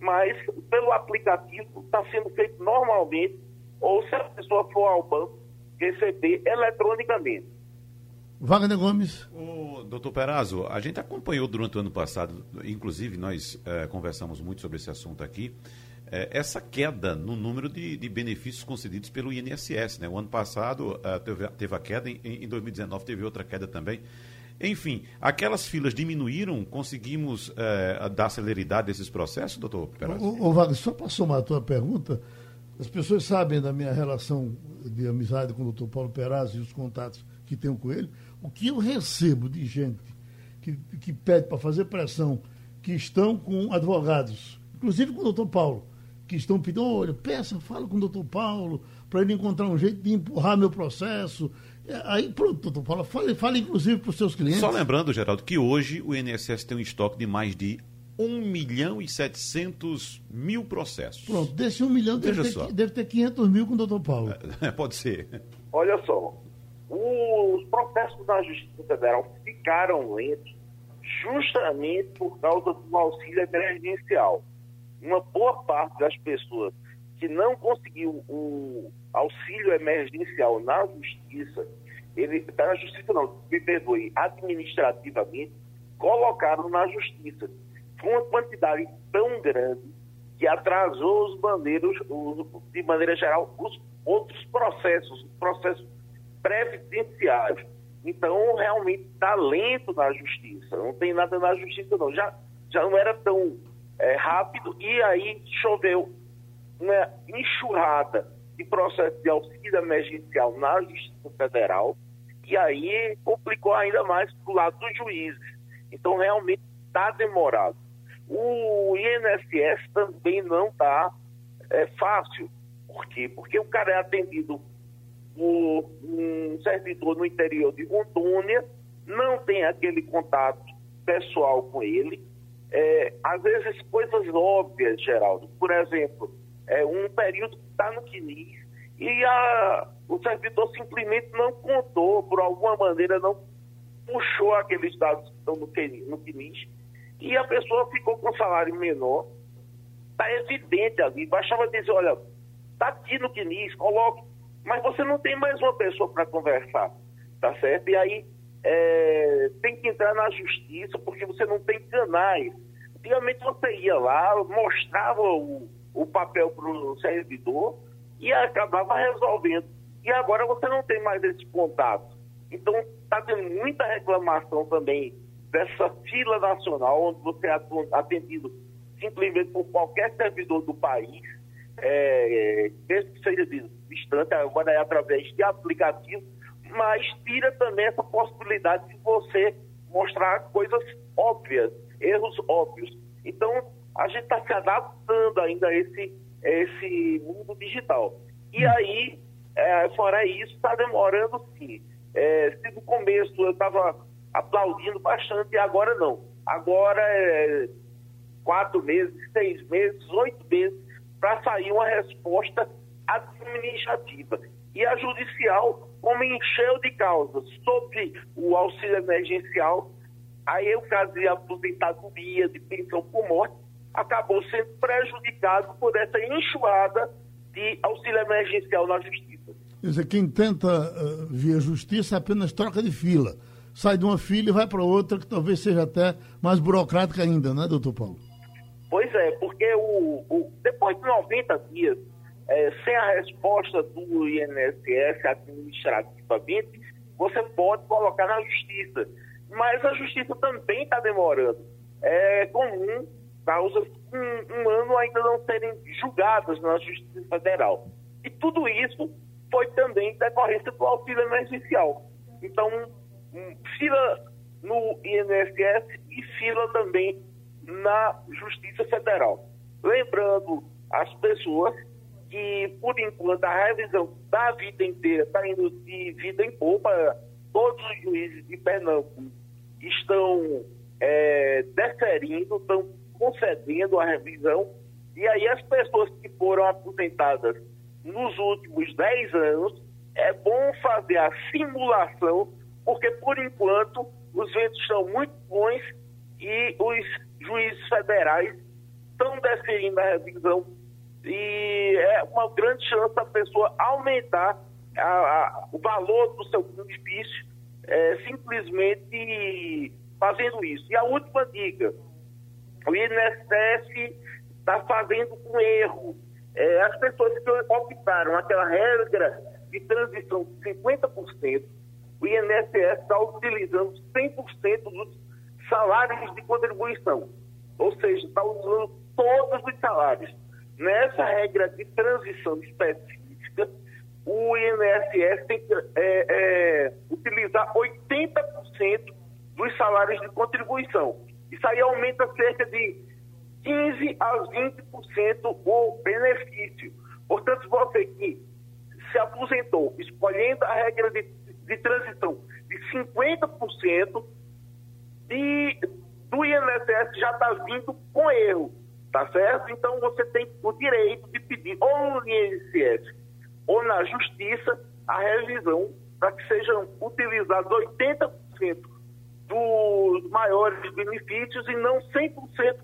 Mas pelo aplicativo está sendo feito normalmente, ou se a pessoa for ao banco, receber eletronicamente. Wagner Gomes. O doutor Perazzo, a gente acompanhou durante o ano passado, inclusive nós é, conversamos muito sobre esse assunto aqui, é, essa queda no número de, de, benefícios concedidos pelo INSS. Né? O ano passado é, teve, teve, a queda, em, em 2019 teve outra queda também. Enfim, aquelas filas diminuíram, conseguimos é, dar celeridade a esses processos, doutor Perazzo? Ô, ô Wagner, só para somar a tua pergunta, as pessoas sabem da minha relação de amizade com o doutor Paulo Perazzo e os contatos que tenho com ele, o que eu recebo de gente que, que pede para fazer pressão, que estão com advogados, inclusive com o doutor Paulo, que estão pedindo, olha, peça, fala com o doutor Paulo, para ele encontrar um jeito de empurrar meu processo. É, aí, pronto, doutor Paulo, fale, fale inclusive para os seus clientes. Só lembrando, Geraldo, que hoje o INSS tem um estoque de mais de 1 milhão e 700 mil processos. Pronto, desse 1 milhão deve ter, deve ter 500 mil com o doutor Paulo. É, pode ser. Olha só, os processos da Justiça Federal ficaram lentos justamente por causa do auxílio emergencial. Uma boa parte das pessoas que não conseguiu o auxílio emergencial na Justiça, ele, na Justiça não, me perdoe, administrativamente, colocaram na Justiça. Foi uma quantidade tão grande que atrasou os bandeiros, os, de maneira geral, os outros processos, os processos previdenciários. Então, realmente está lento na justiça. Não tem nada na justiça, não. Já, já não era tão é, rápido. E aí choveu uma enxurrada de processo de auxílio emergencial na Justiça Federal. E aí complicou ainda mais para o lado dos juízes. Então, realmente está demorado. O INSS também não está é, fácil. Por quê? Porque o cara é atendido por um servidor no interior de Rondônia, não tem aquele contato pessoal com ele. É, às vezes, coisas óbvias, Geraldo. Por exemplo, é, um período que está no CNIS e a, o servidor simplesmente não contou, por alguma maneira, não puxou aqueles dados que estão no CNIS, e a pessoa ficou com salário menor. Está evidente ali. Bastava dizer: olha, está aqui no CNIS, coloque mas você não tem mais uma pessoa para conversar, tá certo? E aí é, tem que entrar na justiça porque você não tem canais. Antigamente você ia lá, mostrava o, o papel para o servidor e acabava resolvendo. E agora você não tem mais esse contato. Então está tendo muita reclamação também dessa fila nacional, onde você é atendido simplesmente por qualquer servidor do país, é, é mesmo que seja distante, agora é através de aplicativo, mas tira também essa possibilidade de você mostrar coisas óbvias, erros óbvios. Então, a gente está se adaptando ainda a esse, esse mundo digital. E aí, é, fora isso, está demorando sim. É, se no começo eu estava aplaudindo bastante, e agora não. Agora é quatro meses, seis meses, oito meses para sair uma resposta administrativa. E a judicial, como encheu de causas sobre o auxílio emergencial, aí o caso de aposentadoria, de pensão por morte, acabou sendo prejudicado por essa enxurrada de auxílio emergencial na justiça. Quer dizer, quem tenta uh, via justiça apenas troca de fila. Sai de uma fila e vai para outra, que talvez seja até mais burocrática ainda, né, doutor Paulo? Pois é, porque o, o depois de 90 dias é, sem a resposta do INSS administrativamente, você pode colocar na justiça. Mas a justiça também está demorando. É comum causas um, um ano ainda não serem julgadas na Justiça Federal. E tudo isso foi também decorrência do auxílio emergencial. Então, fila no INSS e fila também na Justiça Federal. Lembrando as pessoas que, por enquanto, a revisão da vida inteira está indo de vida em poupa. Todos os juízes de Pernambuco estão é, deferindo, estão concedendo a revisão. E aí as pessoas que foram aposentadas nos últimos 10 anos, é bom fazer a simulação, porque por enquanto os ventos estão muito bons e os juízes federais estão deferindo a revisão e é uma grande chance da pessoa aumentar a, a, o valor do seu benefício é, simplesmente fazendo isso. E a última dica, o INSS está fazendo um erro. É, as pessoas que optaram aquela regra de transição de 50%, o INSS está utilizando 100% dos salários de contribuição. Ou seja, está usando todos os salários. Nessa regra de transição específica, o INSS tem que é, é, utilizar 80% dos salários de contribuição. Isso aí aumenta cerca de 15% a 20% o benefício. Portanto, você que se aposentou escolhendo a regra de, de transição de 50%, e do INSS já está vindo com erro, tá certo? Então você tem o direito de pedir ou no INSS ou na Justiça a revisão para que sejam utilizados 80% dos maiores benefícios e não 100%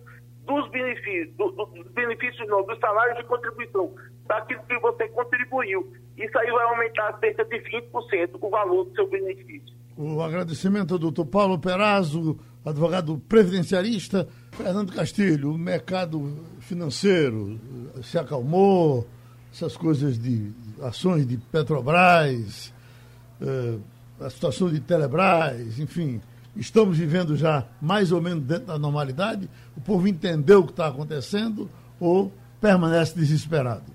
dos benefícios, do, do, dos benefícios não, dos salários de contribuição, daquilo que você contribuiu. Isso aí vai aumentar cerca de 20% o valor do seu benefício. O agradecimento ao doutor Paulo Perazzo, advogado previdenciarista, Fernando Castilho, o mercado financeiro se acalmou, essas coisas de ações de Petrobras, eh, a situação de Telebrás, enfim, estamos vivendo já mais ou menos dentro da normalidade, o povo entendeu o que está acontecendo ou permanece desesperado?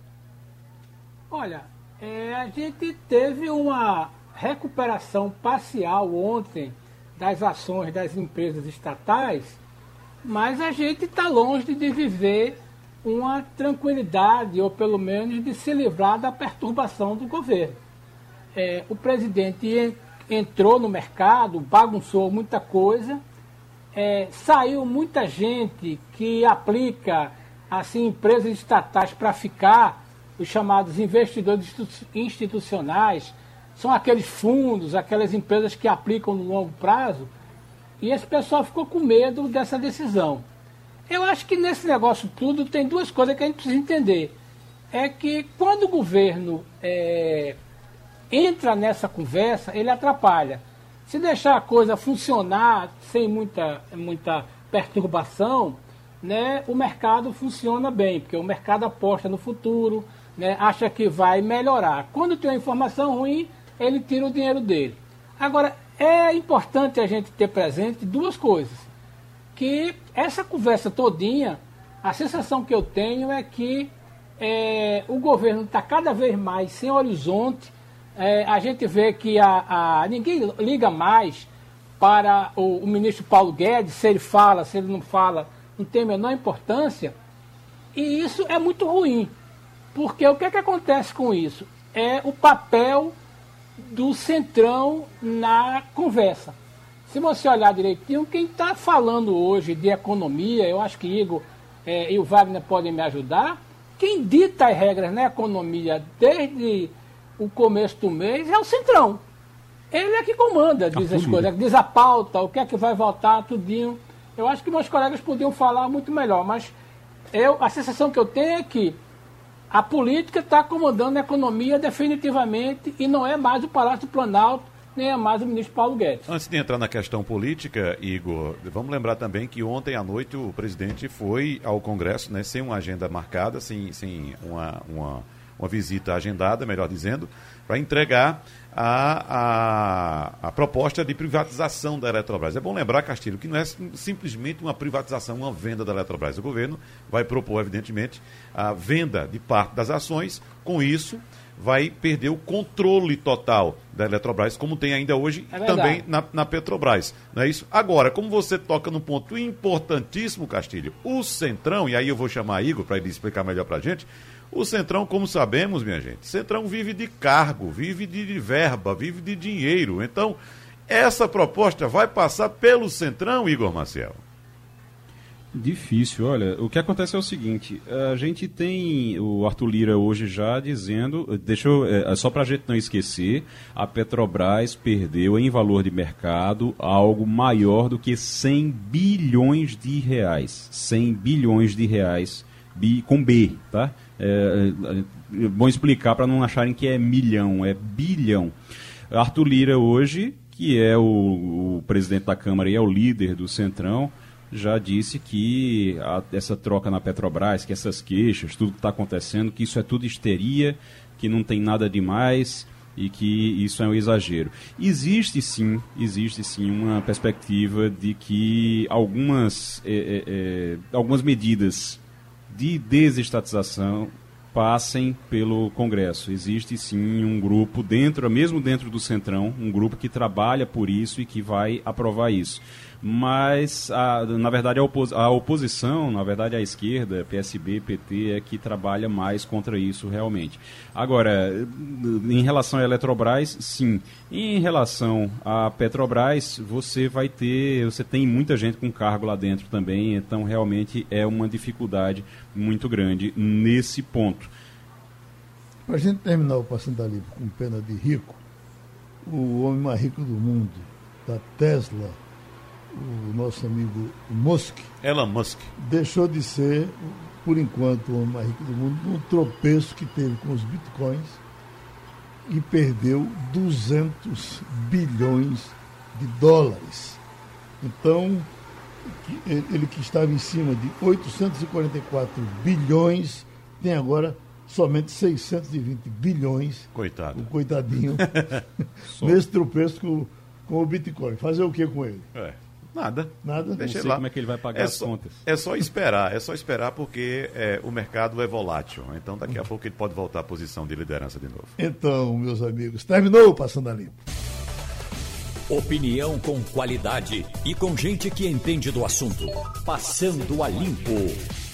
Olha, é, a gente teve uma recuperação parcial ontem das ações das empresas estatais, mas a gente está longe de viver uma tranquilidade, ou pelo menos de se livrar da perturbação do governo. É, o presidente entrou no mercado, bagunçou muita coisa, é, saiu muita gente que aplica assim empresas estatais para ficar, os chamados investidores institucionais, são aqueles fundos, aquelas empresas que aplicam no longo prazo, e esse pessoal ficou com medo dessa decisão. Eu acho que nesse negócio tudo tem duas coisas que a gente precisa entender. É que quando o governo é, entra nessa conversa, ele atrapalha. Se deixar a coisa funcionar sem muita, muita perturbação, né, o mercado funciona bem, porque o mercado aposta no futuro, né, acha que vai melhorar. Quando tem uma informação ruim, ele tira o dinheiro dele. Agora, é importante a gente ter presente duas coisas. Que essa conversa todinha, a sensação que eu tenho é que é, o governo está cada vez mais sem horizonte. É, a gente vê que a, a, ninguém liga mais para o, o, ministro Paulo Guedes, se ele fala, se ele não fala, não tem a menor importância. E isso é muito ruim. Porque o que, é que acontece com isso? É o papel do Centrão na conversa. Se você olhar direitinho, quem está falando hoje de economia, eu acho que Igor é, e o Wagner podem me ajudar, quem dita as regras na economia desde o começo do mês é o Centrão. Ele é que comanda, diz as coisas, diz a pauta, o que é que vai votar, tudinho. Eu acho que meus colegas podiam falar muito melhor, mas eu, a sensação que eu tenho é que a política está comandando a economia definitivamente e não é mais o Palácio do Planalto, nem é mais o ministro Paulo Guedes. Antes de entrar na questão política, Igor, vamos lembrar também que ontem à noite o presidente foi ao Congresso, né, sem uma agenda marcada, sem, sem uma, uma, uma visita agendada, melhor dizendo, para entregar a, a, a, proposta de privatização da Eletrobras. É bom lembrar, Castilho, que não é simplesmente uma privatização, uma venda da Eletrobras. O governo vai propor, evidentemente, a venda de parte das ações. Com isso, vai perder o controle total da Eletrobras, como tem ainda hoje é também na, na, Petrobras. Não é isso? Agora, como você toca num ponto importantíssimo, Castilho, o Centrão, e aí eu vou chamar Igor para ele explicar melhor para a gente, o Centrão, como sabemos, minha gente, Centrão vive de cargo, vive de verba, vive de dinheiro. Então, essa proposta vai passar pelo Centrão, Igor Marcel? Difícil, olha, o que acontece é o seguinte, a gente tem o Arthur Lira hoje já dizendo, deixa eu, é, só para a gente não esquecer, a Petrobras perdeu em valor de mercado algo maior do que 100 bilhões de reais, 100 bilhões de reais, bi, com B, tá? É, é, é bom explicar para não acharem que é milhão, é bilhão. Arthur Lira hoje, que é o, o presidente da Câmara e é o líder do Centrão, já disse que a, essa troca na Petrobras, que essas queixas, tudo que está acontecendo, que isso é tudo histeria, que não tem nada demais e que isso é um exagero. Existe sim, existe sim uma perspectiva de que algumas, é, é, é, algumas medidas de desestatização passem pelo Congresso. Existe sim um grupo dentro, mesmo dentro do Centrão, um grupo que trabalha por isso e que vai aprovar isso mas a, na verdade a, opos, a, oposição, na verdade a esquerda, PSB, PT, é que trabalha mais contra isso realmente. Agora, em relação à Eletrobras, sim. Em relação à Petrobras, você vai ter, você tem muita gente com cargo lá dentro também, então realmente é uma dificuldade muito grande nesse ponto. Para a gente terminar o Passando Livre com pena de rico, o homem mais rico do mundo, da Tesla, o nosso amigo Musk. Elon Musk. Deixou de ser, por enquanto, o homem mais rico do mundo, um tropeço que teve com os bitcoins e perdeu 200 bilhões de dólares. Então, ele que estava em cima de 844 bilhões, tem agora somente 620 bilhões. Coitado. O coitadinho. *laughs* nesse tropeço com, com o Bitcoin. Fazer o que com ele? É. Nada. Nada. Deixa Não sei lá. como é que ele vai pagar é as só, contas. É só esperar, é só esperar porque é, o mercado é volátil. Então daqui a pouco ele pode voltar à posição de liderança de novo. Então, meus amigos, terminou o Passando a Limpo. Opinião com qualidade e com gente que entende do assunto. Passando a Limpo.